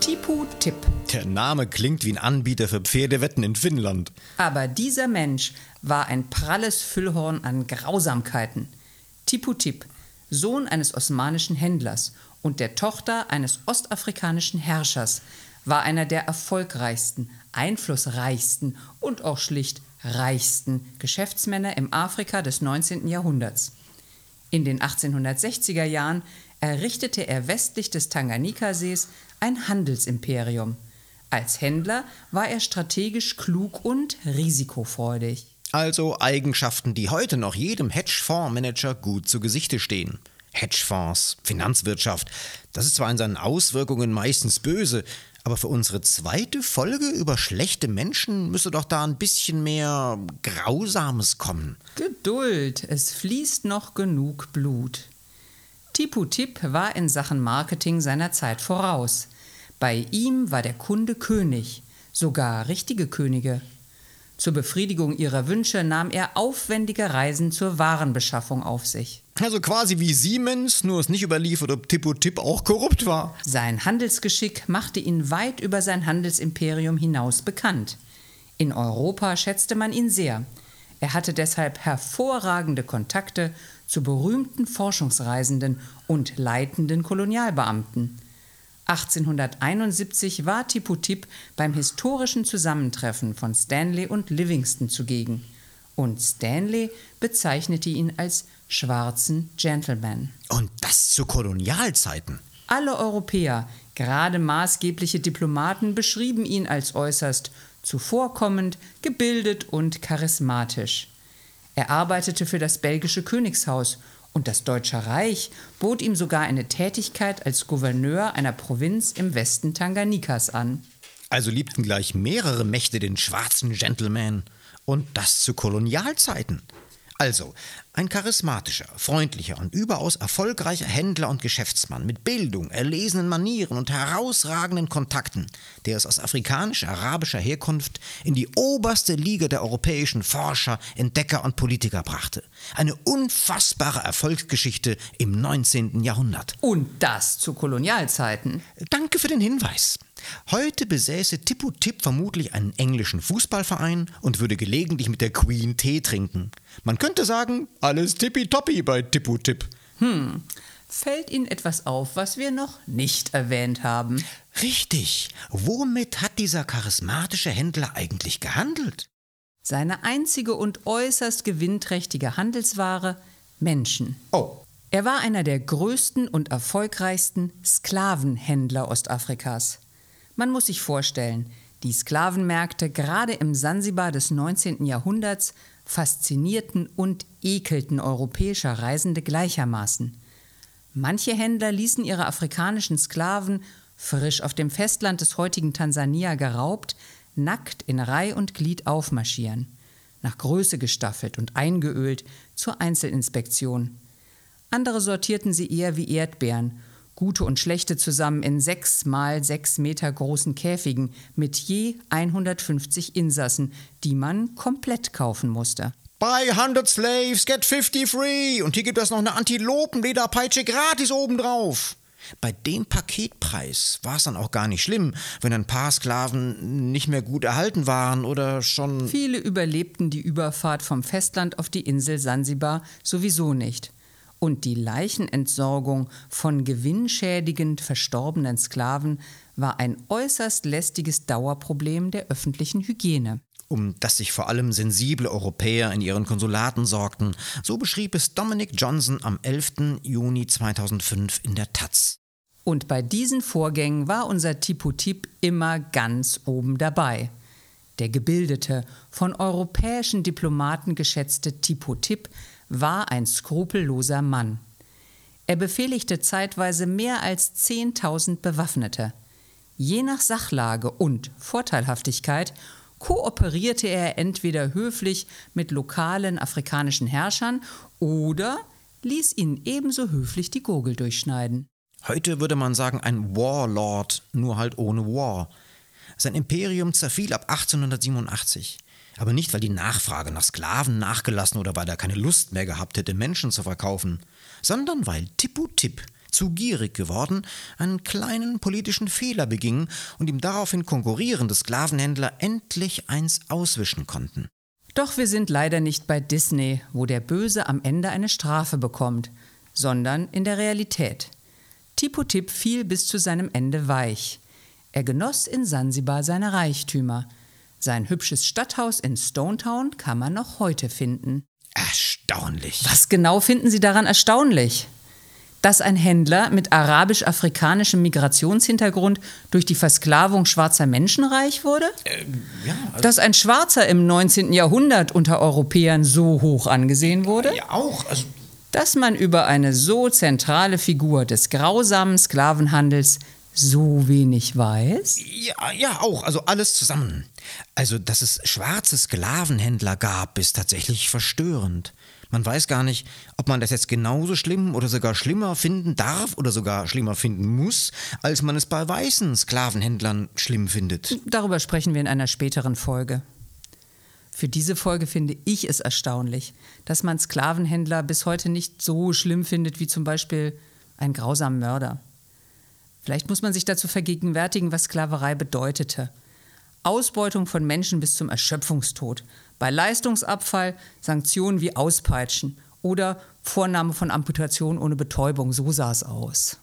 Tipu Tipp. Der Name klingt wie ein Anbieter für Pferdewetten in Finnland. Aber dieser Mensch war ein pralles Füllhorn an Grausamkeiten. Tipu Tip, Sohn eines osmanischen Händlers und der Tochter eines ostafrikanischen Herrschers, war einer der erfolgreichsten, einflussreichsten und auch schlicht reichsten Geschäftsmänner im Afrika des 19. Jahrhunderts. In den 1860er Jahren errichtete er westlich des Tanganikasees ein Handelsimperium. Als Händler war er strategisch klug und risikofreudig. Also Eigenschaften, die heute noch jedem Hedgefondsmanager gut zu Gesichte stehen. Hedgefonds, Finanzwirtschaft, das ist zwar in seinen Auswirkungen meistens böse, aber für unsere zweite Folge über schlechte Menschen müsste doch da ein bisschen mehr Grausames kommen. Geduld, es fließt noch genug Blut. Tipu Tip war in Sachen Marketing seiner Zeit voraus. Bei ihm war der Kunde König, sogar richtige Könige. Zur Befriedigung ihrer Wünsche nahm er aufwendige Reisen zur Warenbeschaffung auf sich. Also quasi wie Siemens, nur ist nicht überliefert, ob Tippo Tipp auch korrupt war. Sein Handelsgeschick machte ihn weit über sein Handelsimperium hinaus bekannt. In Europa schätzte man ihn sehr. Er hatte deshalb hervorragende Kontakte zu berühmten Forschungsreisenden und leitenden Kolonialbeamten. 1871 war Tiputip beim historischen Zusammentreffen von Stanley und Livingston zugegen. Und Stanley bezeichnete ihn als schwarzen Gentleman. Und das zu Kolonialzeiten. Alle Europäer, gerade maßgebliche Diplomaten, beschrieben ihn als äußerst zuvorkommend, gebildet und charismatisch. Er arbeitete für das belgische Königshaus und das Deutsche Reich bot ihm sogar eine Tätigkeit als Gouverneur einer Provinz im Westen Tanganikas an. Also liebten gleich mehrere Mächte den schwarzen Gentleman. Und das zu Kolonialzeiten. Also, ein charismatischer, freundlicher und überaus erfolgreicher Händler und Geschäftsmann mit Bildung, erlesenen Manieren und herausragenden Kontakten, der es aus afrikanisch-arabischer Herkunft in die oberste Liga der europäischen Forscher, Entdecker und Politiker brachte. Eine unfassbare Erfolgsgeschichte im 19. Jahrhundert. Und das zu Kolonialzeiten. Danke für den Hinweis. Heute besäße Tippu Tipp vermutlich einen englischen Fußballverein und würde gelegentlich mit der Queen Tee trinken. Man könnte sagen, alles tippitoppi bei Tippu Tipp. Hm, fällt Ihnen etwas auf, was wir noch nicht erwähnt haben? Richtig. Womit hat dieser charismatische Händler eigentlich gehandelt? Seine einzige und äußerst gewinnträchtige Handelsware Menschen. Oh. Er war einer der größten und erfolgreichsten Sklavenhändler Ostafrikas. Man muss sich vorstellen, die Sklavenmärkte gerade im Sansibar des 19. Jahrhunderts faszinierten und ekelten europäischer Reisende gleichermaßen. Manche Händler ließen ihre afrikanischen Sklaven, frisch auf dem Festland des heutigen Tansania geraubt, nackt in Reih und Glied aufmarschieren, nach Größe gestaffelt und eingeölt zur Einzelinspektion. Andere sortierten sie eher wie Erdbeeren gute und schlechte zusammen in sechs mal sechs Meter großen Käfigen mit je 150 Insassen, die man komplett kaufen musste. Buy 100 Slaves, get 50 free. Und hier gibt es noch eine Antilopenlederpeitsche gratis obendrauf. Bei dem Paketpreis war es dann auch gar nicht schlimm, wenn ein paar Sklaven nicht mehr gut erhalten waren oder schon. Viele überlebten die Überfahrt vom Festland auf die Insel Sansibar sowieso nicht und die Leichenentsorgung von gewinnschädigend verstorbenen Sklaven war ein äußerst lästiges Dauerproblem der öffentlichen Hygiene. Um das sich vor allem sensible Europäer in ihren Konsulaten sorgten, so beschrieb es Dominic Johnson am 11. Juni 2005 in der Taz. Und bei diesen Vorgängen war unser Tipotip immer ganz oben dabei. Der gebildete, von europäischen Diplomaten geschätzte Tipotip war ein skrupelloser Mann. Er befehligte zeitweise mehr als 10.000 Bewaffnete. Je nach Sachlage und Vorteilhaftigkeit kooperierte er entweder höflich mit lokalen afrikanischen Herrschern oder ließ ihnen ebenso höflich die Gurgel durchschneiden. Heute würde man sagen, ein Warlord, nur halt ohne War. Sein Imperium zerfiel ab 1887. Aber nicht, weil die Nachfrage nach Sklaven nachgelassen oder weil er keine Lust mehr gehabt hätte, Menschen zu verkaufen, sondern weil Tipu-Tip, zu gierig geworden, einen kleinen politischen Fehler beging und ihm daraufhin konkurrierende Sklavenhändler endlich eins auswischen konnten. Doch wir sind leider nicht bei Disney, wo der Böse am Ende eine Strafe bekommt, sondern in der Realität. Tipotip fiel bis zu seinem Ende weich. Er genoss in Sansibar seine Reichtümer. Sein hübsches Stadthaus in Stonetown kann man noch heute finden. Erstaunlich. Was genau finden Sie daran erstaunlich? dass ein Händler mit arabisch-afrikanischem Migrationshintergrund durch die Versklavung schwarzer Menschen reich wurde? Äh, ja, also dass ein Schwarzer im 19. Jahrhundert unter Europäern so hoch angesehen wurde? Ja, auch. Also dass man über eine so zentrale Figur des grausamen Sklavenhandels so wenig weiß? Ja, ja, auch. Also alles zusammen. Also, dass es schwarze Sklavenhändler gab, ist tatsächlich verstörend. Man weiß gar nicht, ob man das jetzt genauso schlimm oder sogar schlimmer finden darf oder sogar schlimmer finden muss, als man es bei weißen Sklavenhändlern schlimm findet. Darüber sprechen wir in einer späteren Folge. Für diese Folge finde ich es erstaunlich, dass man Sklavenhändler bis heute nicht so schlimm findet wie zum Beispiel einen grausamen Mörder. Vielleicht muss man sich dazu vergegenwärtigen, was Sklaverei bedeutete. Ausbeutung von Menschen bis zum Erschöpfungstod, bei Leistungsabfall Sanktionen wie Auspeitschen oder Vornahme von Amputation ohne Betäubung. So sah es aus.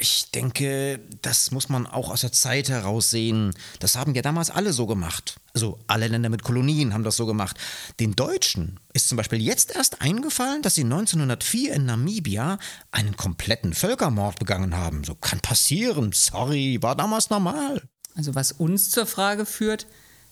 Ich denke, das muss man auch aus der Zeit heraus sehen. Das haben ja damals alle so gemacht. Also alle Länder mit Kolonien haben das so gemacht. Den Deutschen ist zum Beispiel jetzt erst eingefallen, dass sie 1904 in Namibia einen kompletten Völkermord begangen haben. So kann passieren. Sorry, war damals normal. Also was uns zur Frage führt,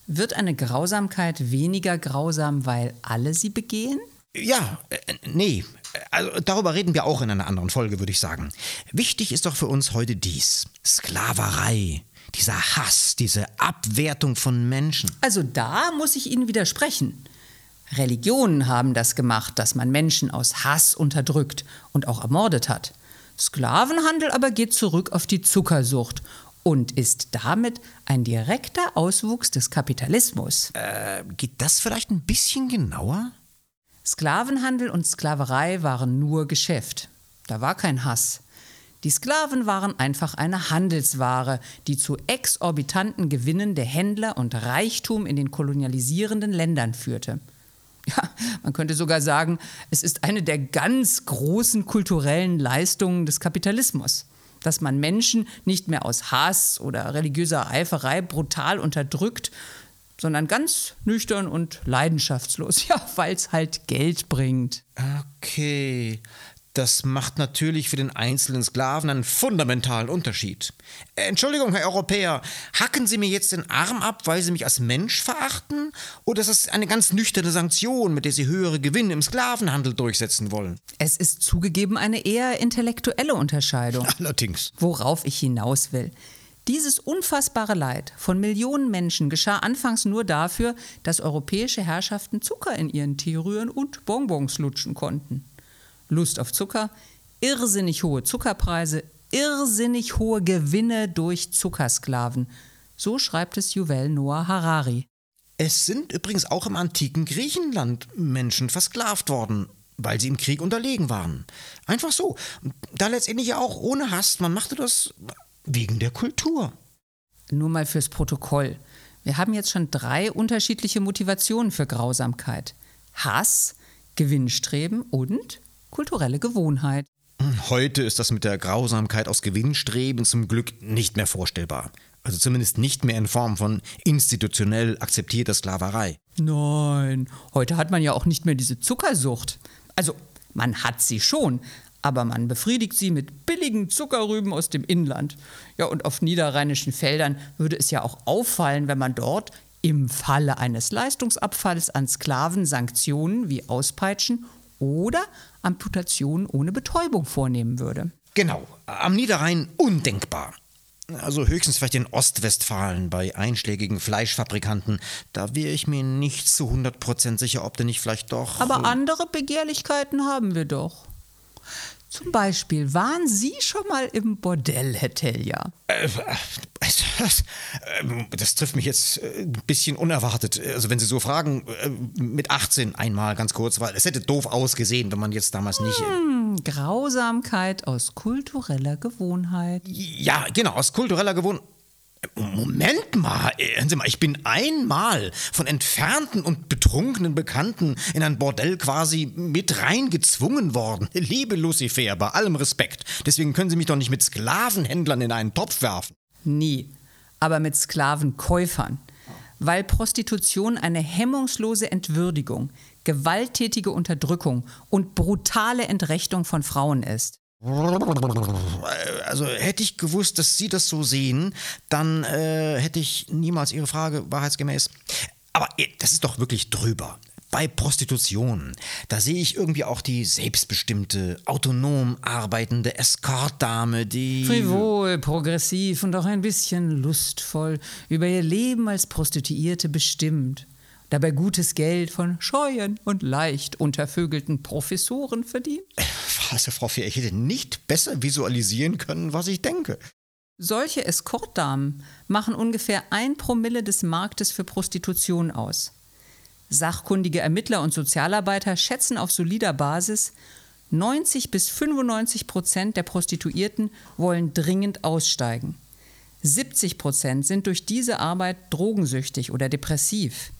wird eine Grausamkeit weniger grausam, weil alle sie begehen? Ja, äh, nee. Also darüber reden wir auch in einer anderen Folge, würde ich sagen. Wichtig ist doch für uns heute dies. Sklaverei. Dieser Hass, diese Abwertung von Menschen. Also da muss ich Ihnen widersprechen. Religionen haben das gemacht, dass man Menschen aus Hass unterdrückt und auch ermordet hat. Sklavenhandel aber geht zurück auf die Zuckersucht und ist damit ein direkter Auswuchs des Kapitalismus. Äh, geht das vielleicht ein bisschen genauer? Sklavenhandel und Sklaverei waren nur Geschäft. Da war kein Hass. Die Sklaven waren einfach eine Handelsware, die zu exorbitanten Gewinnen der Händler und Reichtum in den kolonialisierenden Ländern führte. Ja, man könnte sogar sagen, es ist eine der ganz großen kulturellen Leistungen des Kapitalismus dass man Menschen nicht mehr aus Hass oder religiöser Eiferei brutal unterdrückt, sondern ganz nüchtern und leidenschaftslos, ja, weil es halt Geld bringt. Okay, das macht natürlich für den einzelnen Sklaven einen fundamentalen Unterschied. Entschuldigung, Herr Europäer, hacken Sie mir jetzt den Arm ab, weil Sie mich als Mensch verachten? Oder ist das eine ganz nüchterne Sanktion, mit der Sie höhere Gewinne im Sklavenhandel durchsetzen wollen? Es ist zugegeben eine eher intellektuelle Unterscheidung. Allerdings. Worauf ich hinaus will. Dieses unfassbare Leid von Millionen Menschen geschah anfangs nur dafür, dass europäische Herrschaften Zucker in ihren Tee rühren und Bonbons lutschen konnten. Lust auf Zucker, irrsinnig hohe Zuckerpreise, irrsinnig hohe Gewinne durch Zuckersklaven. So schreibt es Juvel Noah Harari. Es sind übrigens auch im antiken Griechenland Menschen versklavt worden, weil sie im Krieg unterlegen waren. Einfach so. Da letztendlich ja auch ohne Hass. Man machte das wegen der Kultur. Nur mal fürs Protokoll. Wir haben jetzt schon drei unterschiedliche Motivationen für Grausamkeit. Hass, Gewinnstreben und kulturelle Gewohnheit. Heute ist das mit der Grausamkeit aus Gewinnstreben zum Glück nicht mehr vorstellbar. Also zumindest nicht mehr in Form von institutionell akzeptierter Sklaverei. Nein, heute hat man ja auch nicht mehr diese Zuckersucht. Also, man hat sie schon, aber man befriedigt sie mit billigen Zuckerrüben aus dem Inland. Ja, und auf niederrheinischen Feldern würde es ja auch auffallen, wenn man dort im Falle eines Leistungsabfalls an Sklaven Sanktionen wie Auspeitschen oder Amputationen ohne Betäubung vornehmen würde. Genau, am Niederrhein undenkbar. Also höchstens vielleicht in Ostwestfalen bei einschlägigen Fleischfabrikanten. Da wäre ich mir nicht zu 100% sicher, ob der nicht vielleicht doch. Aber andere Begehrlichkeiten haben wir doch. Zum Beispiel, waren Sie schon mal im Bordell, Herr Telja? Äh, das, ähm, das, trifft mich jetzt äh, ein bisschen unerwartet. Also wenn Sie so fragen, äh, mit 18 einmal ganz kurz, weil es hätte doof ausgesehen, wenn man jetzt damals nicht... Hm, Grausamkeit aus kultureller Gewohnheit. Ja, genau, aus kultureller Gewohnheit. Moment mal, hören Sie mal, ich bin einmal von entfernten und betrunkenen Bekannten in ein Bordell quasi mit reingezwungen worden. Liebe Lucifer, bei allem Respekt. Deswegen können Sie mich doch nicht mit Sklavenhändlern in einen Topf werfen. Nie, aber mit Sklavenkäufern. Weil Prostitution eine hemmungslose Entwürdigung, gewalttätige Unterdrückung und brutale Entrechtung von Frauen ist. Also hätte ich gewusst, dass Sie das so sehen, dann äh, hätte ich niemals Ihre Frage wahrheitsgemäß. Aber äh, das ist doch wirklich drüber. Bei Prostitution, da sehe ich irgendwie auch die selbstbestimmte, autonom arbeitende Escortdame, die. Frivol, progressiv und auch ein bisschen lustvoll über ihr Leben als Prostituierte bestimmt dabei gutes Geld von scheuen und leicht untervögelten Professoren verdient? Also, Frau Fier, ich hätte nicht besser visualisieren können, was ich denke. Solche Escortdamen machen ungefähr ein Promille des Marktes für Prostitution aus. Sachkundige Ermittler und Sozialarbeiter schätzen auf solider Basis, 90 bis 95 Prozent der Prostituierten wollen dringend aussteigen. 70 Prozent sind durch diese Arbeit drogensüchtig oder depressiv.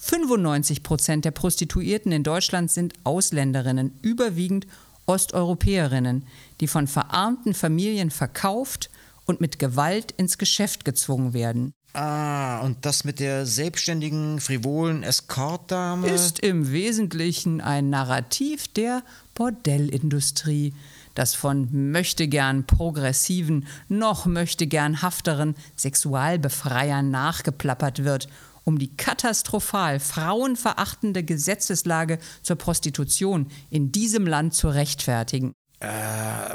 95 Prozent der Prostituierten in Deutschland sind Ausländerinnen, überwiegend Osteuropäerinnen, die von verarmten Familien verkauft und mit Gewalt ins Geschäft gezwungen werden. Ah, und das mit der selbstständigen, frivolen Escortdame? Ist im Wesentlichen ein Narrativ der Bordellindustrie, das von möchtegern progressiven, noch möchtegern hafteren Sexualbefreiern nachgeplappert wird um die katastrophal frauenverachtende Gesetzeslage zur Prostitution in diesem Land zu rechtfertigen. Äh,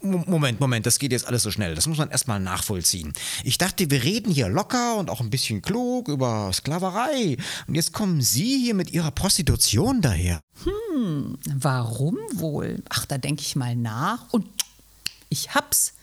Moment, Moment, das geht jetzt alles so schnell. Das muss man erstmal nachvollziehen. Ich dachte, wir reden hier locker und auch ein bisschen klug über Sklaverei. Und jetzt kommen Sie hier mit Ihrer Prostitution daher. Hm, warum wohl? Ach, da denke ich mal nach und ich hab's.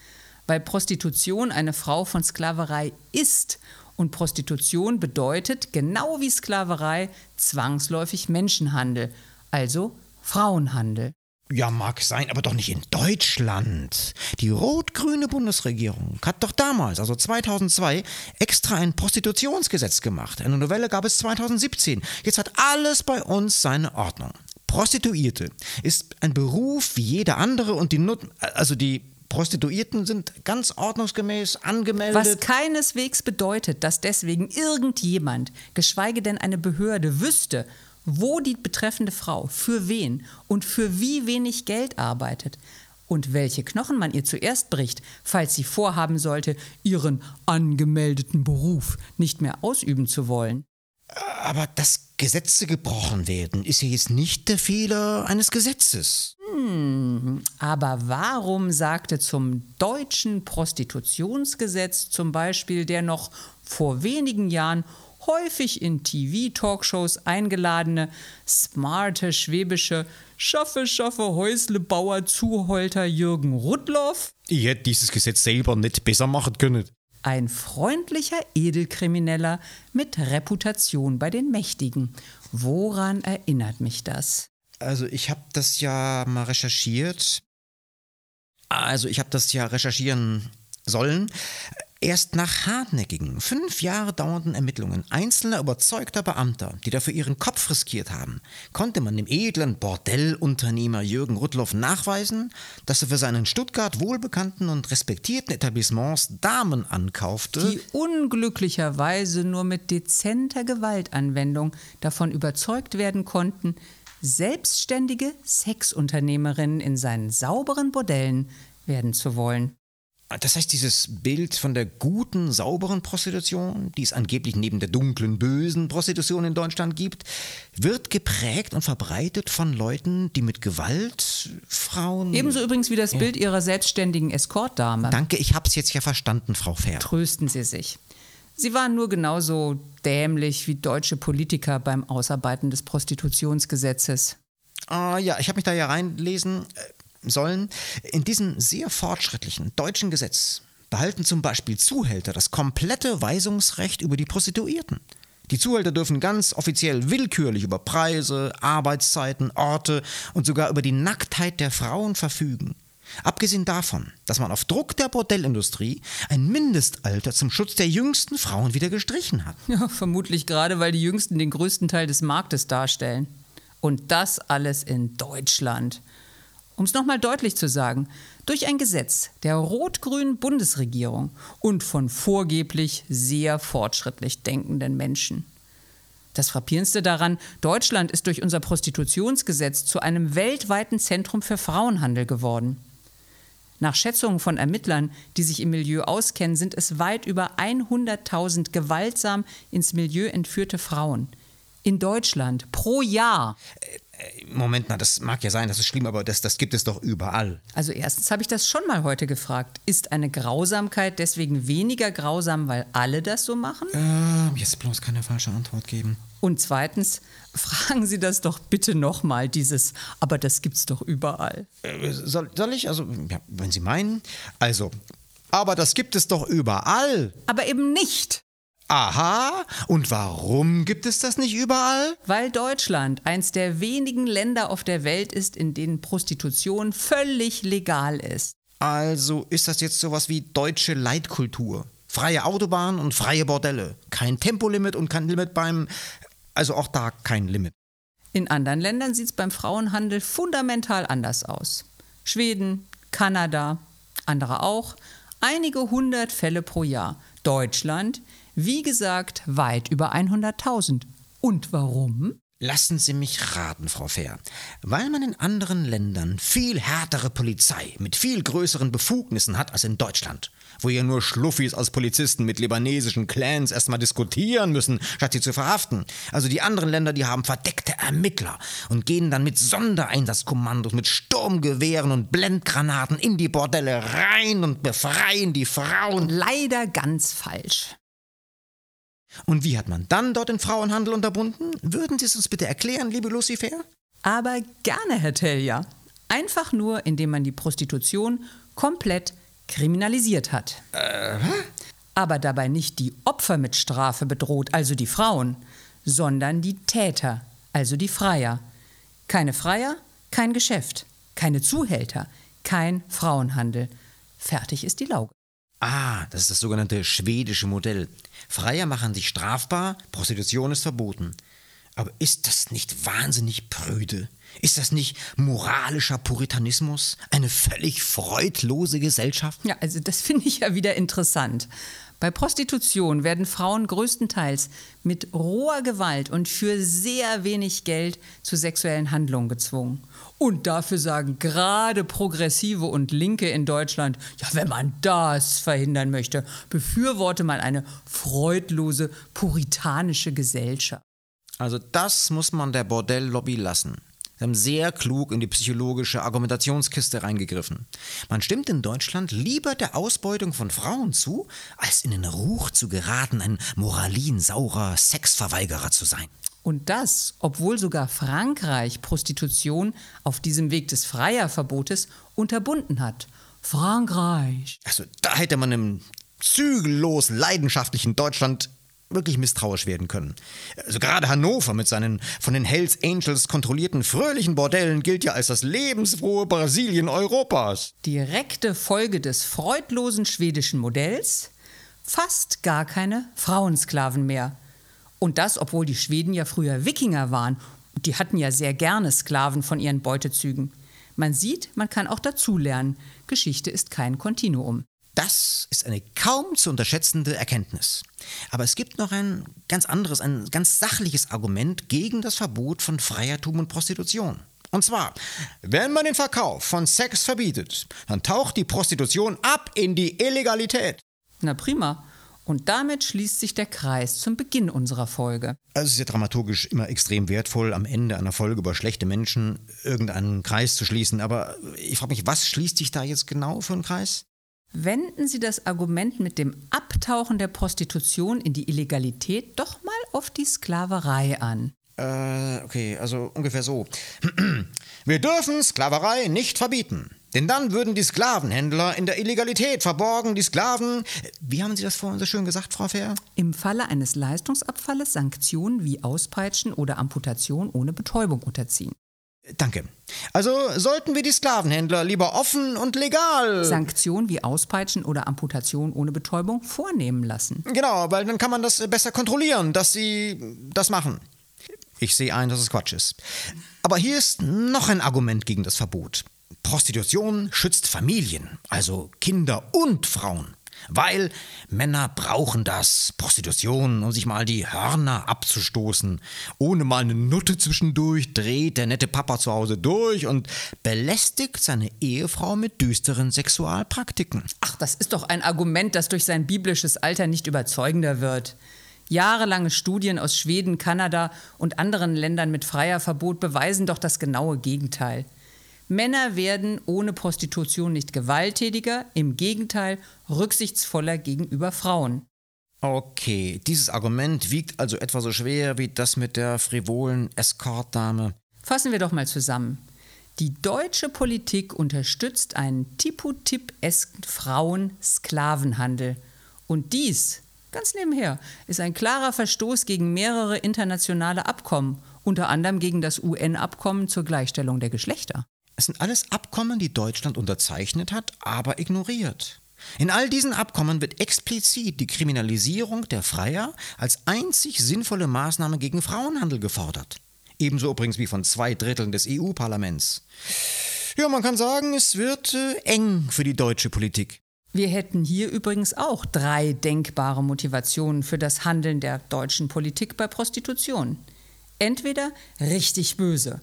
Weil Prostitution eine Frau von Sklaverei ist und Prostitution bedeutet, genau wie Sklaverei, zwangsläufig Menschenhandel, also Frauenhandel. Ja, mag sein, aber doch nicht in Deutschland. Die rot-grüne Bundesregierung hat doch damals, also 2002, extra ein Prostitutionsgesetz gemacht. Eine Novelle gab es 2017. Jetzt hat alles bei uns seine Ordnung. Prostituierte ist ein Beruf wie jeder andere und die Nut also die Prostituierten sind ganz ordnungsgemäß angemeldet. Was keineswegs bedeutet, dass deswegen irgendjemand, geschweige denn eine Behörde, wüsste, wo die betreffende Frau für wen und für wie wenig Geld arbeitet und welche Knochen man ihr zuerst bricht, falls sie vorhaben sollte, ihren angemeldeten Beruf nicht mehr ausüben zu wollen. Aber dass Gesetze gebrochen werden, ist ja jetzt nicht der Fehler eines Gesetzes. Hm, aber warum sagte zum deutschen Prostitutionsgesetz zum Beispiel der noch vor wenigen Jahren häufig in TV-Talkshows eingeladene, smarte schwäbische Schaffe, Schaffe, Häuslebauer, Zuholter Jürgen Rudloff? Ich hätte dieses Gesetz selber nicht besser machen können. Ein freundlicher Edelkrimineller mit Reputation bei den Mächtigen. Woran erinnert mich das? Also ich habe das ja mal recherchiert. Also ich habe das ja recherchieren sollen. Erst nach hartnäckigen, fünf Jahre dauernden Ermittlungen einzelner überzeugter Beamter, die dafür ihren Kopf riskiert haben, konnte man dem edlen Bordellunternehmer Jürgen Rudloff nachweisen, dass er für seinen Stuttgart wohlbekannten und respektierten Etablissements Damen ankaufte, die unglücklicherweise nur mit dezenter Gewaltanwendung davon überzeugt werden konnten, selbstständige Sexunternehmerinnen in seinen sauberen Bordellen werden zu wollen. Das heißt, dieses Bild von der guten, sauberen Prostitution, die es angeblich neben der dunklen, bösen Prostitution in Deutschland gibt, wird geprägt und verbreitet von Leuten, die mit Gewalt Frauen. Ebenso übrigens wie das ja. Bild ihrer selbstständigen Escortdame. Danke, ich hab's jetzt ja verstanden, Frau Fair. Trösten Sie sich. Sie waren nur genauso dämlich wie deutsche Politiker beim Ausarbeiten des Prostitutionsgesetzes. Ah ja, ich habe mich da ja reinlesen äh, sollen. In diesem sehr fortschrittlichen deutschen Gesetz behalten zum Beispiel Zuhälter das komplette Weisungsrecht über die Prostituierten. Die Zuhälter dürfen ganz offiziell willkürlich über Preise, Arbeitszeiten, Orte und sogar über die Nacktheit der Frauen verfügen. Abgesehen davon, dass man auf Druck der Bordellindustrie ein Mindestalter zum Schutz der jüngsten Frauen wieder gestrichen hat. Ja, vermutlich gerade, weil die Jüngsten den größten Teil des Marktes darstellen. Und das alles in Deutschland. Um es nochmal deutlich zu sagen, durch ein Gesetz der rot-grünen Bundesregierung und von vorgeblich sehr fortschrittlich denkenden Menschen. Das Frappierendste daran, Deutschland ist durch unser Prostitutionsgesetz zu einem weltweiten Zentrum für Frauenhandel geworden. Nach Schätzungen von Ermittlern, die sich im Milieu auskennen, sind es weit über 100.000 gewaltsam ins Milieu entführte Frauen. In Deutschland pro Jahr. Äh, Moment mal, das mag ja sein, das ist schlimm, aber das, das gibt es doch überall. Also erstens habe ich das schon mal heute gefragt. Ist eine Grausamkeit deswegen weniger grausam, weil alle das so machen? Äh, jetzt bloß keine falsche Antwort geben. Und zweitens, fragen Sie das doch bitte nochmal, dieses, aber das gibt's doch überall. Äh, soll, soll ich? Also, ja, wenn Sie meinen. Also, aber das gibt es doch überall. Aber eben nicht. Aha, und warum gibt es das nicht überall? Weil Deutschland eins der wenigen Länder auf der Welt ist, in denen Prostitution völlig legal ist. Also ist das jetzt sowas wie deutsche Leitkultur. Freie Autobahn und freie Bordelle. Kein Tempolimit und kein Limit beim. Also auch da kein Limit. In anderen Ländern sieht es beim Frauenhandel fundamental anders aus. Schweden, Kanada, andere auch. Einige hundert Fälle pro Jahr. Deutschland wie gesagt, weit über 100.000. Und warum? Lassen Sie mich raten, Frau Fair. Weil man in anderen Ländern viel härtere Polizei mit viel größeren Befugnissen hat als in Deutschland, wo ja nur Schluffis als Polizisten mit libanesischen Clans erstmal diskutieren müssen, statt sie zu verhaften. Also die anderen Länder, die haben verdeckte Ermittler und gehen dann mit Sondereinsatzkommandos, mit Sturmgewehren und Blendgranaten in die Bordelle rein und befreien die Frauen. Leider ganz falsch. Und wie hat man dann dort den Frauenhandel unterbunden? Würden Sie es uns bitte erklären, liebe Lucifer? Aber gerne, Herr Telja. Einfach nur, indem man die Prostitution komplett kriminalisiert hat. Äh, Aber dabei nicht die Opfer mit Strafe bedroht, also die Frauen, sondern die Täter, also die Freier. Keine Freier, kein Geschäft, keine Zuhälter, kein Frauenhandel. Fertig ist die Lauge. Ah, das ist das sogenannte schwedische Modell. Freier machen sich strafbar, Prostitution ist verboten. Aber ist das nicht wahnsinnig prüde? Ist das nicht moralischer Puritanismus? Eine völlig freudlose Gesellschaft? Ja, also das finde ich ja wieder interessant. Bei Prostitution werden Frauen größtenteils mit roher Gewalt und für sehr wenig Geld zu sexuellen Handlungen gezwungen. Und dafür sagen gerade Progressive und Linke in Deutschland, ja, wenn man das verhindern möchte, befürworte man eine freudlose, puritanische Gesellschaft. Also das muss man der Bordelllobby lassen. Sie haben sehr klug in die psychologische Argumentationskiste reingegriffen. Man stimmt in Deutschland lieber der Ausbeutung von Frauen zu, als in den Ruch zu geraten, ein moralinsaurer Sexverweigerer zu sein. Und das, obwohl sogar Frankreich Prostitution auf diesem Weg des Freierverbotes unterbunden hat. Frankreich. Also da hätte man im zügellos leidenschaftlichen Deutschland wirklich misstrauisch werden können. Also gerade Hannover mit seinen von den Hells Angels kontrollierten fröhlichen Bordellen gilt ja als das lebensfrohe Brasilien Europas. Direkte Folge des freudlosen schwedischen Modells? Fast gar keine Frauensklaven mehr. Und das, obwohl die Schweden ja früher Wikinger waren. Die hatten ja sehr gerne Sklaven von ihren Beutezügen. Man sieht, man kann auch dazulernen. Geschichte ist kein Kontinuum. Das ist eine kaum zu unterschätzende Erkenntnis. Aber es gibt noch ein ganz anderes, ein ganz sachliches Argument gegen das Verbot von Freiertum und Prostitution. Und zwar, wenn man den Verkauf von Sex verbietet, dann taucht die Prostitution ab in die Illegalität. Na prima. Und damit schließt sich der Kreis zum Beginn unserer Folge. Also es ist ja dramaturgisch immer extrem wertvoll, am Ende einer Folge über schlechte Menschen irgendeinen Kreis zu schließen. Aber ich frage mich, was schließt sich da jetzt genau für einen Kreis? Wenden Sie das Argument mit dem Abtauchen der Prostitution in die Illegalität doch mal auf die Sklaverei an. Äh, okay, also ungefähr so. Wir dürfen Sklaverei nicht verbieten. Denn dann würden die Sklavenhändler in der Illegalität verborgen, die Sklaven. Wie haben Sie das vorhin so schön gesagt, Frau Fair? Im Falle eines Leistungsabfalles Sanktionen wie Auspeitschen oder Amputation ohne Betäubung unterziehen. Danke. Also sollten wir die Sklavenhändler lieber offen und legal. Sanktionen wie Auspeitschen oder Amputation ohne Betäubung vornehmen lassen. Genau, weil dann kann man das besser kontrollieren, dass sie das machen. Ich sehe ein, dass es Quatsch ist. Aber hier ist noch ein Argument gegen das Verbot. Prostitution schützt Familien, also Kinder und Frauen. Weil Männer brauchen das, Prostitution, um sich mal die Hörner abzustoßen. Ohne mal eine Nutte zwischendurch dreht der nette Papa zu Hause durch und belästigt seine Ehefrau mit düsteren Sexualpraktiken. Ach, das ist doch ein Argument, das durch sein biblisches Alter nicht überzeugender wird. Jahrelange Studien aus Schweden, Kanada und anderen Ländern mit freier Verbot beweisen doch das genaue Gegenteil. Männer werden ohne Prostitution nicht gewalttätiger, im Gegenteil rücksichtsvoller gegenüber Frauen. Okay, dieses Argument wiegt also etwa so schwer wie das mit der frivolen Escortdame. Fassen wir doch mal zusammen. Die deutsche Politik unterstützt einen Tipotip-esken Frauen-Sklavenhandel. Und dies, ganz nebenher, ist ein klarer Verstoß gegen mehrere internationale Abkommen, unter anderem gegen das UN-Abkommen zur Gleichstellung der Geschlechter. Es sind alles Abkommen, die Deutschland unterzeichnet hat, aber ignoriert. In all diesen Abkommen wird explizit die Kriminalisierung der Freier als einzig sinnvolle Maßnahme gegen Frauenhandel gefordert. Ebenso übrigens wie von zwei Dritteln des EU-Parlaments. Ja, man kann sagen, es wird äh, eng für die deutsche Politik. Wir hätten hier übrigens auch drei denkbare Motivationen für das Handeln der deutschen Politik bei Prostitution. Entweder richtig böse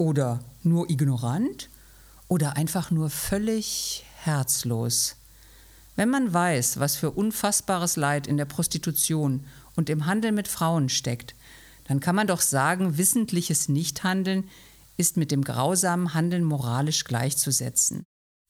oder nur ignorant oder einfach nur völlig herzlos. Wenn man weiß, was für unfassbares Leid in der Prostitution und im Handel mit Frauen steckt, dann kann man doch sagen, wissentliches Nichthandeln ist mit dem grausamen Handeln moralisch gleichzusetzen.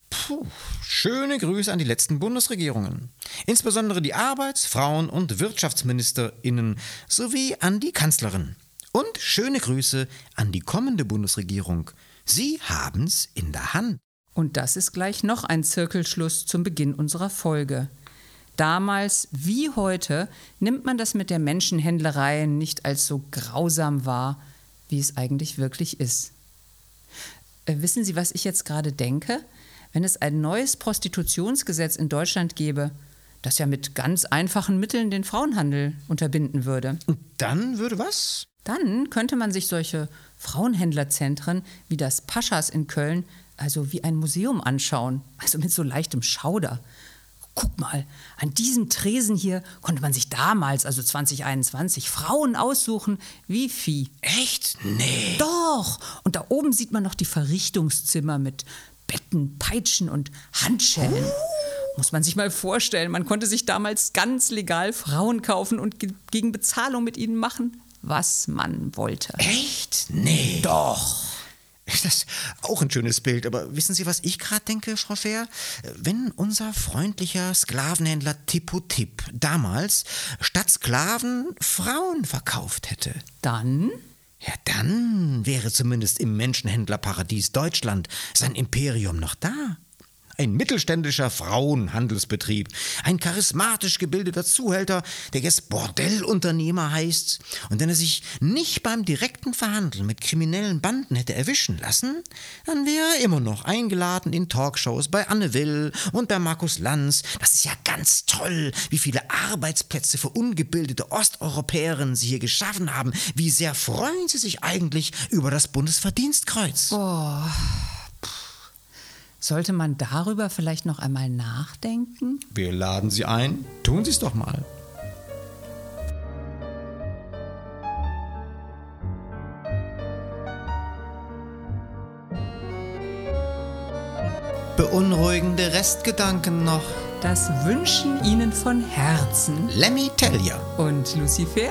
Puh, schöne Grüße an die letzten Bundesregierungen. Insbesondere die Arbeits-, Frauen- und Wirtschaftsministerinnen sowie an die Kanzlerin. Und schöne Grüße an die kommende Bundesregierung. Sie haben's in der Hand. Und das ist gleich noch ein Zirkelschluss zum Beginn unserer Folge. Damals wie heute nimmt man das mit der Menschenhändlerei nicht als so grausam wahr, wie es eigentlich wirklich ist. Äh, wissen Sie, was ich jetzt gerade denke? Wenn es ein neues Prostitutionsgesetz in Deutschland gäbe, das ja mit ganz einfachen Mitteln den Frauenhandel unterbinden würde. Und dann würde was? Dann könnte man sich solche Frauenhändlerzentren wie das Paschas in Köln also wie ein Museum anschauen, also mit so leichtem Schauder. Guck mal, an diesem Tresen hier konnte man sich damals, also 2021, Frauen aussuchen wie Vieh. Echt? Nee. Doch! Und da oben sieht man noch die Verrichtungszimmer mit Betten, Peitschen und Handschellen. Uh. Muss man sich mal vorstellen, man konnte sich damals ganz legal Frauen kaufen und ge gegen Bezahlung mit ihnen machen, was man wollte. Echt? Nee. Doch. Das ist auch ein schönes Bild, aber wissen Sie, was ich gerade denke, Frau Fair? Wenn unser freundlicher Sklavenhändler Tippo Tipp damals statt Sklaven Frauen verkauft hätte. Dann? Ja, dann wäre zumindest im Menschenhändlerparadies Deutschland sein Imperium noch da. Ein mittelständischer Frauenhandelsbetrieb, ein charismatisch gebildeter Zuhälter, der jetzt Bordellunternehmer heißt. Und wenn er sich nicht beim direkten Verhandeln mit kriminellen Banden hätte erwischen lassen, dann wäre er immer noch eingeladen in Talkshows bei Anne Will und bei Markus Lanz. Das ist ja ganz toll, wie viele Arbeitsplätze für ungebildete Osteuropäerinnen sie hier geschaffen haben. Wie sehr freuen sie sich eigentlich über das Bundesverdienstkreuz. Oh. Sollte man darüber vielleicht noch einmal nachdenken? Wir laden Sie ein. Tun Sie es doch mal. Beunruhigende Restgedanken noch. Das wünschen Ihnen von Herzen Lemmy Tellier und Lucifer.